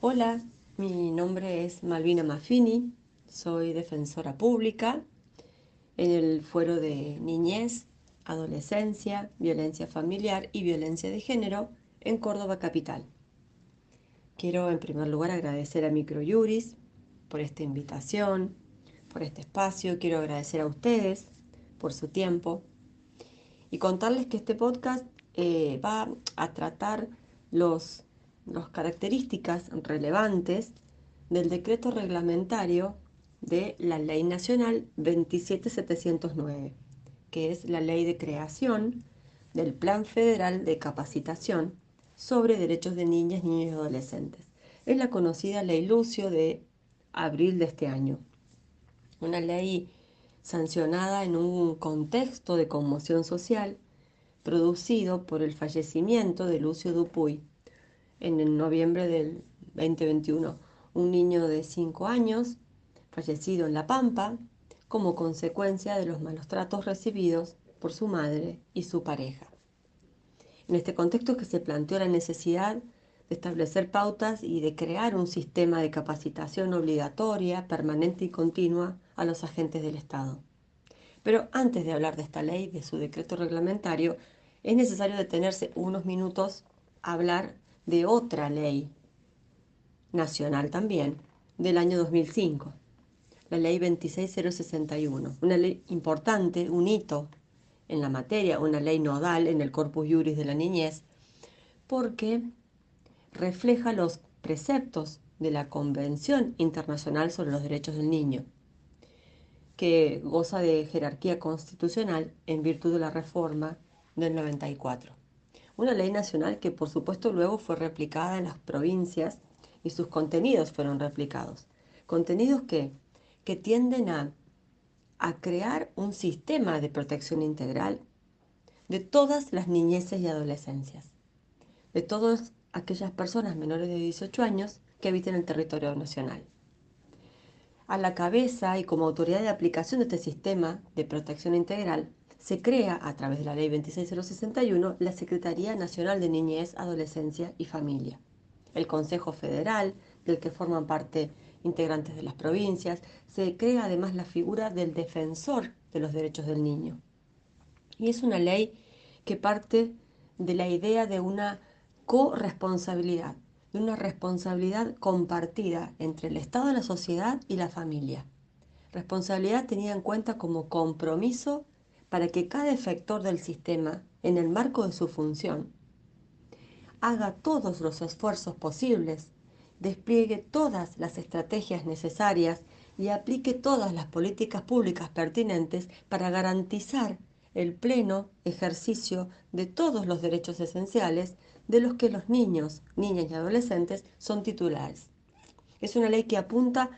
Hola, mi nombre es Malvina Maffini, soy defensora pública en el fuero de niñez, adolescencia, violencia familiar y violencia de género en Córdoba Capital. Quiero en primer lugar agradecer a Microjuris por esta invitación, por este espacio. Quiero agradecer a ustedes por su tiempo y contarles que este podcast eh, va a tratar los, las características relevantes del decreto reglamentario de la Ley Nacional 27709, que es la ley de creación del Plan Federal de Capacitación sobre Derechos de Niñas, Niños y Adolescentes. Es la conocida Ley Lucio de abril de este año. Una ley sancionada en un contexto de conmoción social producido por el fallecimiento de Lucio Dupuy en noviembre del 2021, un niño de 5 años fallecido en La Pampa como consecuencia de los malos tratos recibidos por su madre y su pareja. En este contexto que se planteó la necesidad de establecer pautas y de crear un sistema de capacitación obligatoria, permanente y continua a los agentes del Estado. Pero antes de hablar de esta ley, de su decreto reglamentario, es necesario detenerse unos minutos a hablar de otra ley nacional también, del año 2005, la ley 26061, una ley importante, un hito en la materia, una ley nodal en el corpus juris de la niñez, porque refleja los preceptos de la Convención Internacional sobre los Derechos del Niño, que goza de jerarquía constitucional en virtud de la reforma del 94. Una ley nacional que por supuesto luego fue replicada en las provincias y sus contenidos fueron replicados. Contenidos que, que tienden a, a crear un sistema de protección integral de todas las niñeces y adolescencias, de todas aquellas personas menores de 18 años que habiten el territorio nacional. A la cabeza y como autoridad de aplicación de este sistema de protección integral, se crea a través de la Ley 26061 la Secretaría Nacional de Niñez, Adolescencia y Familia, el Consejo Federal, del que forman parte integrantes de las provincias, se crea además la figura del defensor de los derechos del niño. Y es una ley que parte de la idea de una corresponsabilidad, de una responsabilidad compartida entre el Estado, la sociedad y la familia. Responsabilidad tenida en cuenta como compromiso para que cada efector del sistema, en el marco de su función, haga todos los esfuerzos posibles, despliegue todas las estrategias necesarias y aplique todas las políticas públicas pertinentes para garantizar el pleno ejercicio de todos los derechos esenciales de los que los niños, niñas y adolescentes son titulares. Es una ley que apunta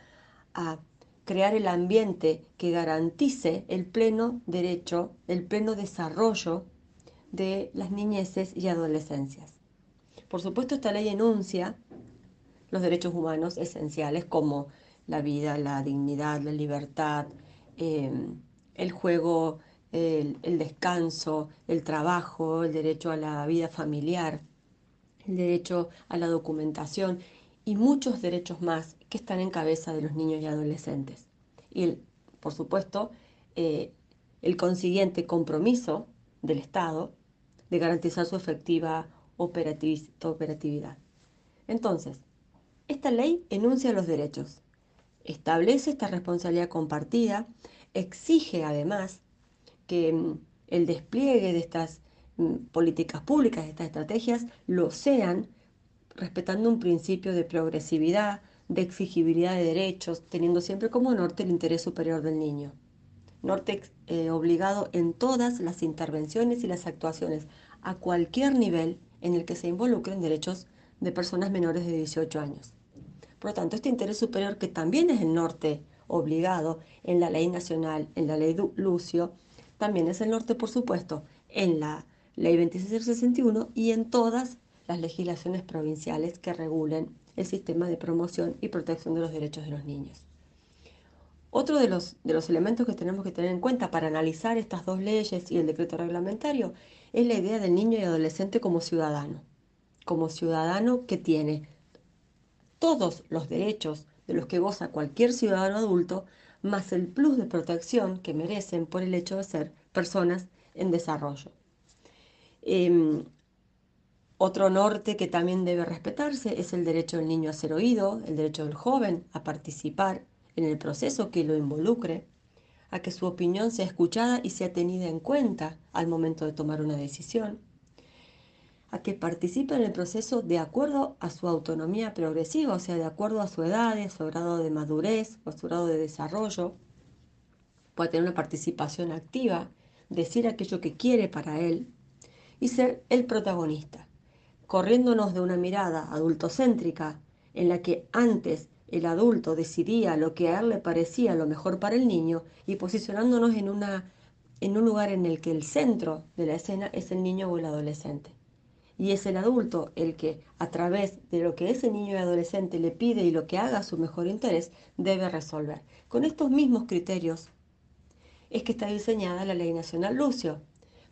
a crear el ambiente que garantice el pleno derecho, el pleno desarrollo de las niñeces y adolescencias. Por supuesto, esta ley enuncia los derechos humanos esenciales como la vida, la dignidad, la libertad, em, el juego, el, el descanso, el trabajo, el derecho a la vida familiar, el derecho a la documentación y muchos derechos más que están en cabeza de los niños y adolescentes. Y, por supuesto, eh, el consiguiente compromiso del Estado de garantizar su efectiva operatividad. Entonces, esta ley enuncia los derechos, establece esta responsabilidad compartida, exige además que mm, el despliegue de estas Mm, políticas públicas, estas estrategias, lo sean respetando un principio de progresividad, de exigibilidad de derechos, teniendo siempre como norte el interés superior del niño. Norte eh, obligado en todas las intervenciones y las actuaciones, a cualquier nivel en el que se involucren derechos de personas menores de 18 años. Por lo tanto, este interés superior, que también es el norte obligado en la ley nacional, en la ley Lucio, también es el norte, por supuesto, en la Ley 2661 y en todas las legislaciones provinciales que regulen el sistema de promoción y protección de los derechos de los niños. Otro de los, de los elementos que tenemos que tener en cuenta para analizar estas dos leyes y el decreto reglamentario es la idea del niño y adolescente como ciudadano, como ciudadano que tiene todos los derechos de los que goza cualquier ciudadano adulto, más el plus de protección que merecen por el hecho de ser personas en desarrollo. Em, otro norte que también debe respetarse es el derecho del niño a ser oído, el derecho del joven a participar en el proceso que lo involucre, a que su opinión sea escuchada y sea tenida en cuenta al momento de tomar una decisión, a que participe en el proceso de acuerdo a su autonomía progresiva, o sea, de acuerdo a su edad, a su grado de madurez o a su grado de desarrollo, pueda tener una participación activa, decir aquello que quiere para él y ser el protagonista, corriéndonos de una mirada adultocéntrica en la que antes el adulto decidía lo que a él le parecía lo mejor para el niño y posicionándonos en, una, en un lugar en el que el centro de la escena es el niño o el adolescente. Y es el adulto el que, a través de lo que ese niño y adolescente le pide y lo que haga a su mejor interés, debe resolver. Con estos mismos criterios es que está diseñada la Ley Nacional Lucio,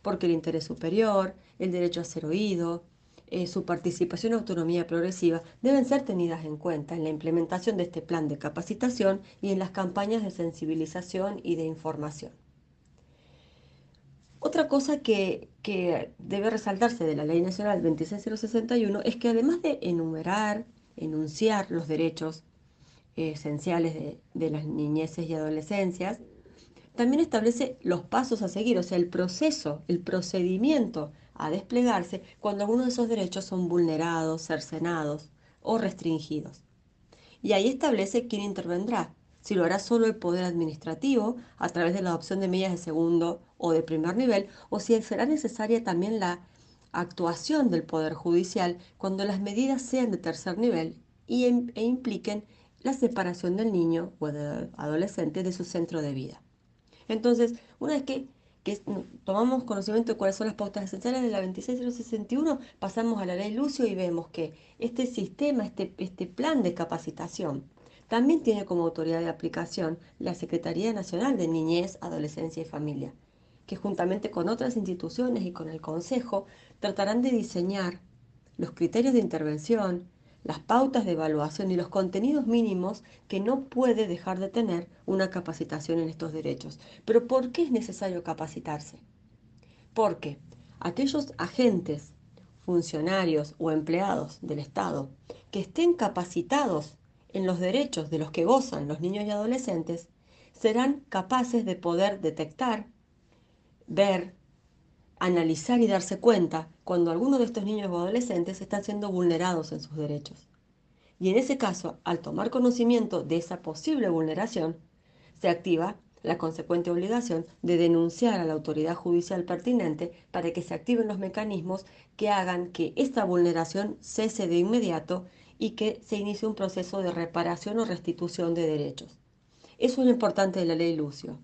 porque el interés superior, el derecho a ser oído, eh, su participación y autonomía progresiva deben ser tenidas en cuenta en la implementación de este plan de capacitación y en las campañas de sensibilización y de información. Otra cosa que, debe resaltarse de la Ley Nacional 26061 es que además de enumerar, enunciar los derechos esenciales de, de las niñeces y adolescencias, también establece los pasos a seguir, o sea, el proceso, el procedimiento a desplegarse cuando algunos de esos derechos son vulnerados, cercenados o restringidos. Y ahí establece quién intervendrá, si lo hará solo el Poder Administrativo a través de la adopción de medidas de segundo o de primer nivel, o si será necesaria también la actuación del Poder Judicial cuando las medidas sean de tercer nivel y, e impliquen la separación del niño o del adolescente de su centro de vida. Entonces, una vez que tomamos conocimiento de cuáles son las pautas esenciales de la 26061, pasamos a la ley Lucio y vemos que este sistema, este, este plan de capacitación, también tiene como autoridad de aplicación la Secretaría Nacional de Niñez, Adolescencia y Familia, que juntamente con otras instituciones y con el Consejo tratarán de diseñar los criterios de intervención, las pautas de evaluación y los contenidos mínimos que no puede dejar de tener una capacitación en estos derechos. Pero ¿por qué es necesario capacitarse? Porque aquellos agentes, funcionarios o empleados del Estado que estén capacitados en los derechos de los que gozan los niños y adolescentes serán capaces de poder detectar, ver, analizar y darse cuenta cuando alguno de estos niños o adolescentes están siendo vulnerados en sus derechos. Y en ese caso, al tomar conocimiento de esa posible vulneración, se activa la consecuente obligación de denunciar a la autoridad judicial pertinente para que se activen los mecanismos que hagan que esta vulneración cese de inmediato y que se inicie un proceso de reparación o restitución de derechos. Eso es lo importante de la ley Lucio.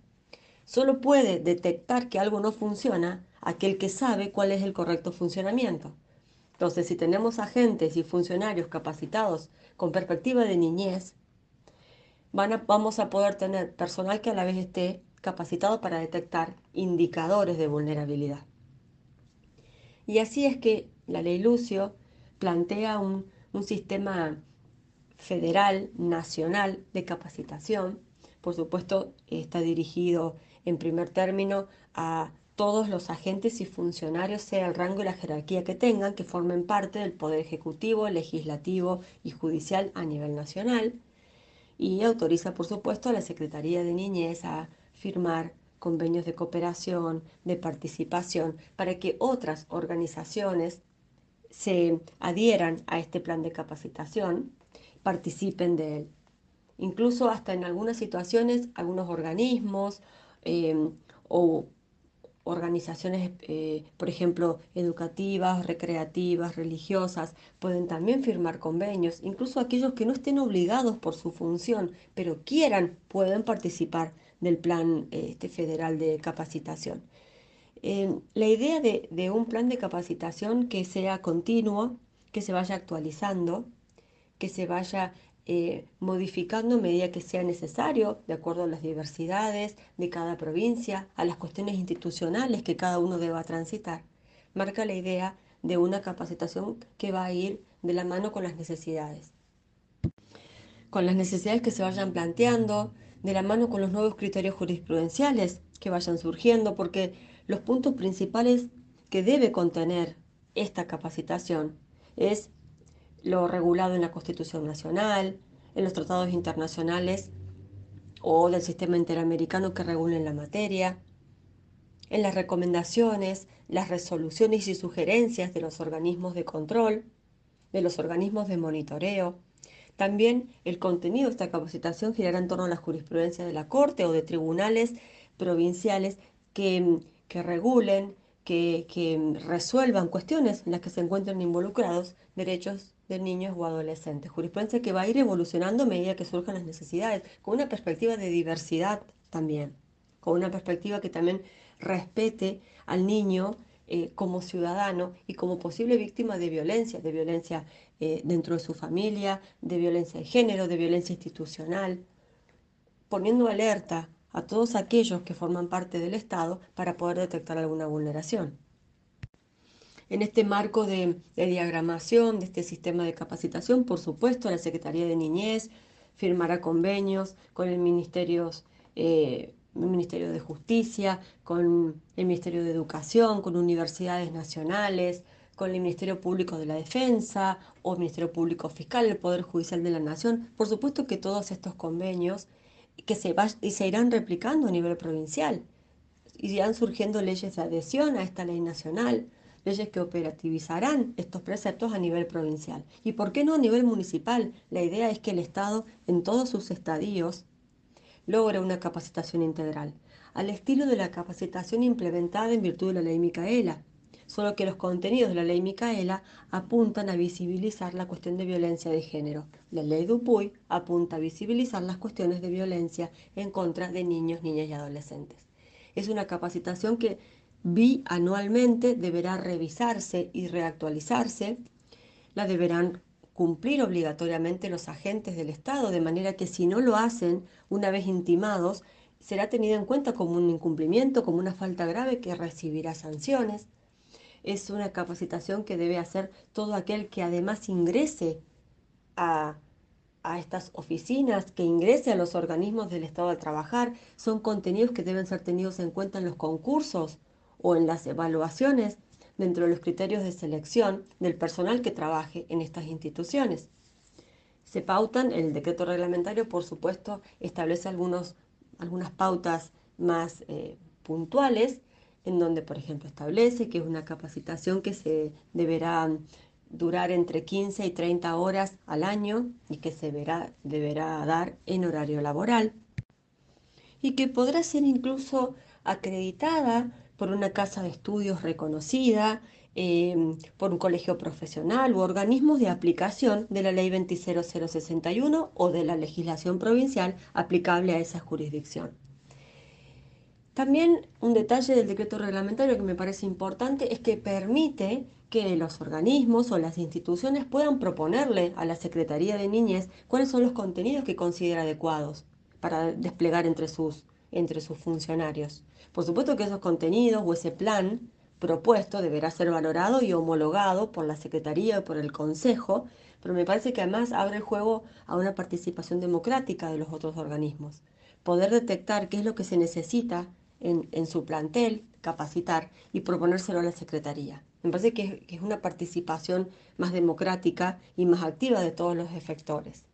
Solo puede detectar que algo no funciona aquel que sabe cuál es el correcto funcionamiento. Entonces, si tenemos agentes y funcionarios capacitados con perspectiva de niñez, vamos a poder tener personal que a la vez esté capacitado para detectar indicadores de vulnerabilidad. Y así es que la ley Lucio plantea un, un sistema federal, nacional de capacitación. Por supuesto, está dirigido en primer término a todos los agentes y funcionarios, sea el rango y la jerarquía que tengan, que formen parte del Poder Ejecutivo, Legislativo y Judicial a nivel nacional, y autoriza, por supuesto, a la Secretaría de Niñez a firmar convenios de cooperación, de participación, para que otras organizaciones se adhieran a este plan de capacitación, participen de él. Incluso hasta en algunas situaciones, algunos organismos eh, o organizaciones, eh, por ejemplo, educativas, recreativas, religiosas, pueden también firmar convenios. Incluso aquellos que no estén obligados por su función, pero quieran, pueden participar del plan este, federal de capacitación. Eh, la idea de, de un plan de capacitación que sea continuo, que se vaya actualizando, que se vaya eh, modificando a medida que sea necesario, de acuerdo a las diversidades de cada provincia, a las cuestiones institucionales que cada uno deba transitar. Marca la idea de una capacitación que va a ir de la mano con las necesidades. con las necesidades que se vayan planteando, de la mano con los nuevos criterios jurisprudenciales que vayan surgiendo, porque los puntos principales que debe contener esta capacitación es lo regulado en la Constitución Nacional, en los tratados internacionales o del sistema interamericano que regulen la materia, en las recomendaciones, las resoluciones y sugerencias de los organismos de control, de los organismos de monitoreo. También el contenido de esta capacitación girará en torno a la jurisprudencia de la Corte o de tribunales provinciales que, que regulen, que, que resuelvan cuestiones en las que se encuentren involucrados derechos de niños o adolescentes. Jurisprudencia que va a ir evolucionando a medida que surjan las necesidades, con una perspectiva de diversidad también, con una perspectiva que también respete al niño eh, como ciudadano y como posible víctima de violencia, de violencia eh, dentro de su familia, de violencia de género, de violencia institucional, poniendo alerta a todos aquellos que forman parte del Estado para poder detectar alguna vulneración. En este marco de, diagramación de este sistema de capacitación, por supuesto, la Secretaría de Niñez firmará convenios con el Ministerio eh, Ministerio de Justicia, con el Ministerio de Educación, con universidades nacionales, con el Ministerio Público de la Defensa o el Ministerio Público Fiscal, el Poder Judicial de la Nación. Por supuesto que todos estos convenios que se, y se irán replicando a nivel provincial. Irán surgiendo leyes de adhesión a esta ley nacional, leyes que operativizarán estos preceptos a nivel provincial. ¿Y por qué no a nivel municipal? La idea es que el Estado en todos sus estadios logra una capacitación integral, al estilo de la capacitación implementada en virtud de la ley Micaela, solo que los contenidos de la ley Micaela apuntan a visibilizar la cuestión de violencia de género. La ley Dupuy apunta a visibilizar las cuestiones de violencia en contra de niños, niñas y adolescentes. Es una capacitación que bianualmente deberá revisarse y reactualizarse. La deberán cumplir obligatoriamente los agentes del Estado, de manera que si no lo hacen una vez intimados, será tenido en cuenta como un incumplimiento, como una falta grave que recibirá sanciones. Es una capacitación que debe hacer todo aquel que además ingrese a, a estas oficinas, que ingrese a los organismos del Estado a trabajar. Son contenidos que deben ser tenidos en cuenta en los concursos o en las evaluaciones dentro de los criterios de selección del personal que trabaje en estas instituciones. Se pautan, el decreto reglamentario, por supuesto, establece algunos, algunas pautas más eh, puntuales, en donde, por ejemplo, establece que es una capacitación que se deberá durar entre 15 y 30 horas al año y que se verá, deberá dar en horario laboral y que podrá ser incluso acreditada por una casa de estudios reconocida, em, por un colegio profesional u organismos de aplicación de la Ley 20061 o de la legislación provincial aplicable a esa jurisdicción. También un detalle del decreto reglamentario que me parece importante es que permite que los organismos o las instituciones puedan proponerle a la Secretaría de Niñez cuáles son los contenidos que considera adecuados para desplegar entre sus, entre sus funcionarios. Por supuesto que esos contenidos o ese plan propuesto deberá ser valorado y homologado por la Secretaría o por el Consejo, pero me parece que además abre el juego a una participación democrática de los otros organismos. Poder detectar qué es lo que se necesita en, su plantel, capacitar y proponérselo a la Secretaría. Me parece que es, una participación más democrática y más activa de todos los efectores.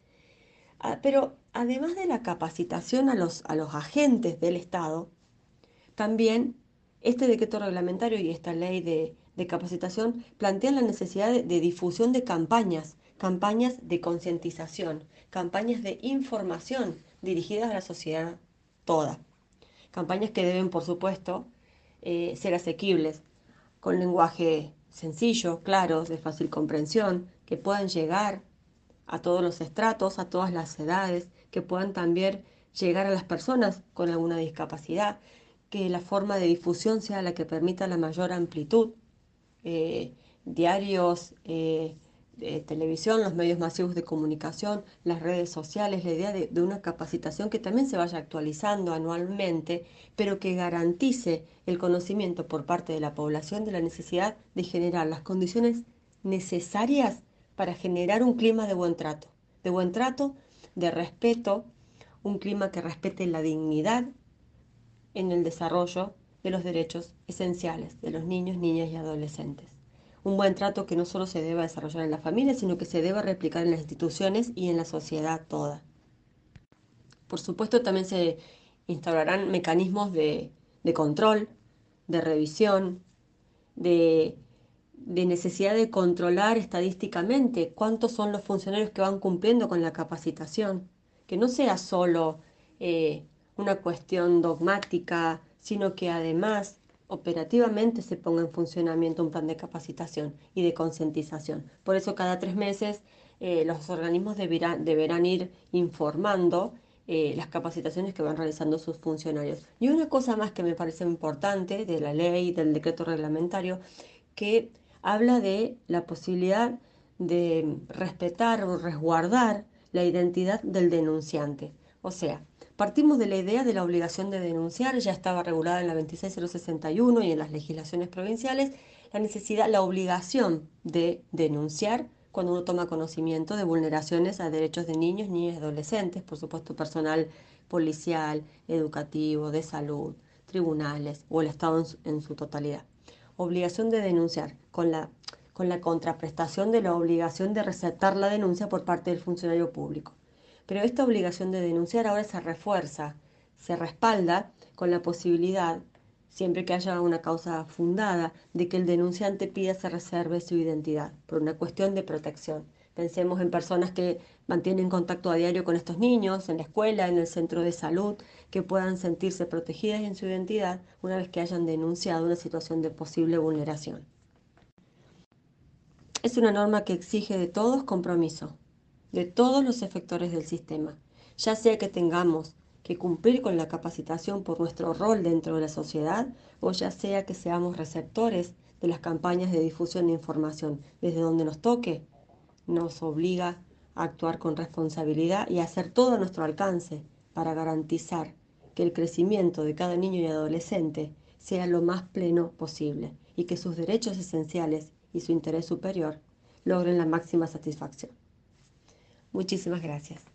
Ah, pero además de la capacitación a los, a los agentes del Estado, también este decreto reglamentario y esta ley de, capacitación plantean la necesidad de, difusión de campañas, campañas de concientización, campañas de información dirigidas a la sociedad toda. Campañas que deben, por supuesto, eh, ser asequibles, con lenguaje sencillo, claro, de fácil comprensión, que puedan llegar a todos los estratos, a todas las edades, que puedan también llegar a las personas con alguna discapacidad, que la forma de difusión sea la que permita la mayor amplitud. Eh, diarios, eh, televisión, los medios masivos de comunicación, las redes sociales, la idea de, de, una capacitación que también se vaya actualizando anualmente, pero que garantice el conocimiento por parte de la población de la necesidad de generar las condiciones necesarias para generar un clima de buen trato, de buen trato de respeto, un clima que respete la dignidad en el desarrollo de los derechos esenciales de los niños, niñas y adolescentes. Un buen trato que no solo se deba desarrollar en la familia, sino que se deba replicar en las instituciones y en la sociedad toda. Por supuesto, también se instaurarán mecanismos de, de control, de revisión, de, de, necesidad de controlar estadísticamente cuántos son los funcionarios que van cumpliendo con la capacitación, que no sea solo eh, una cuestión dogmática, sino que además operativamente se ponga en funcionamiento un plan de capacitación y de concientización. Por eso cada tres meses eh, los organismos deberán, deberán ir informando eh, las capacitaciones que van realizando sus funcionarios. Y una cosa más que me parece importante de la ley, del decreto reglamentario, que habla de la posibilidad de respetar o resguardar la identidad del denunciante. O sea, Partimos de la idea de la obligación de denunciar, ya estaba regulada en la 26061 y en las legislaciones provinciales, la necesidad, la obligación de denunciar cuando uno toma conocimiento de vulneraciones a derechos de niños, niñas y adolescentes, por supuesto personal policial, educativo, de salud, tribunales o el Estado en su, totalidad. Obligación de denunciar con la, con la contraprestación de la obligación de receptar la denuncia por parte del funcionario público. Pero esta obligación de denunciar ahora se refuerza, se respalda con la posibilidad, siempre que haya una causa fundada, de que el denunciante pida se reserve su identidad por una cuestión de protección. Pensemos en personas que mantienen contacto a diario con estos niños, en la escuela, en el centro de salud, que puedan sentirse protegidas en su identidad una vez que hayan denunciado una situación de posible vulneración. Es una norma que exige de todos compromiso, de todos los efectores del sistema, ya sea que tengamos que cumplir con la capacitación por nuestro rol dentro de la sociedad o ya sea que seamos receptores de las campañas de difusión de información. Desde donde nos toque, nos obliga a actuar con responsabilidad y a hacer todo a nuestro alcance para garantizar que el crecimiento de cada niño y adolescente sea lo más pleno posible y que sus derechos esenciales y su interés superior logren la máxima satisfacción. Muchísimas gracias.